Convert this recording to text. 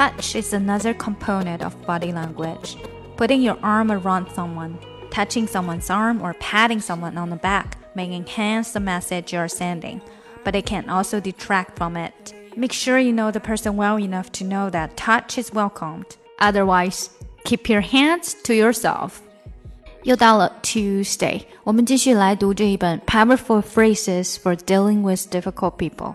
Touch is another component of body language. Putting your arm around someone, touching someone's arm, or patting someone on the back may enhance the message you're sending, but it can also detract from it. Make sure you know the person well enough to know that touch is welcomed. Otherwise, keep your hands to yourself. 又到了 Tuesday，我们继续来读这一本《Powerful Phrases for Dealing with Difficult People》。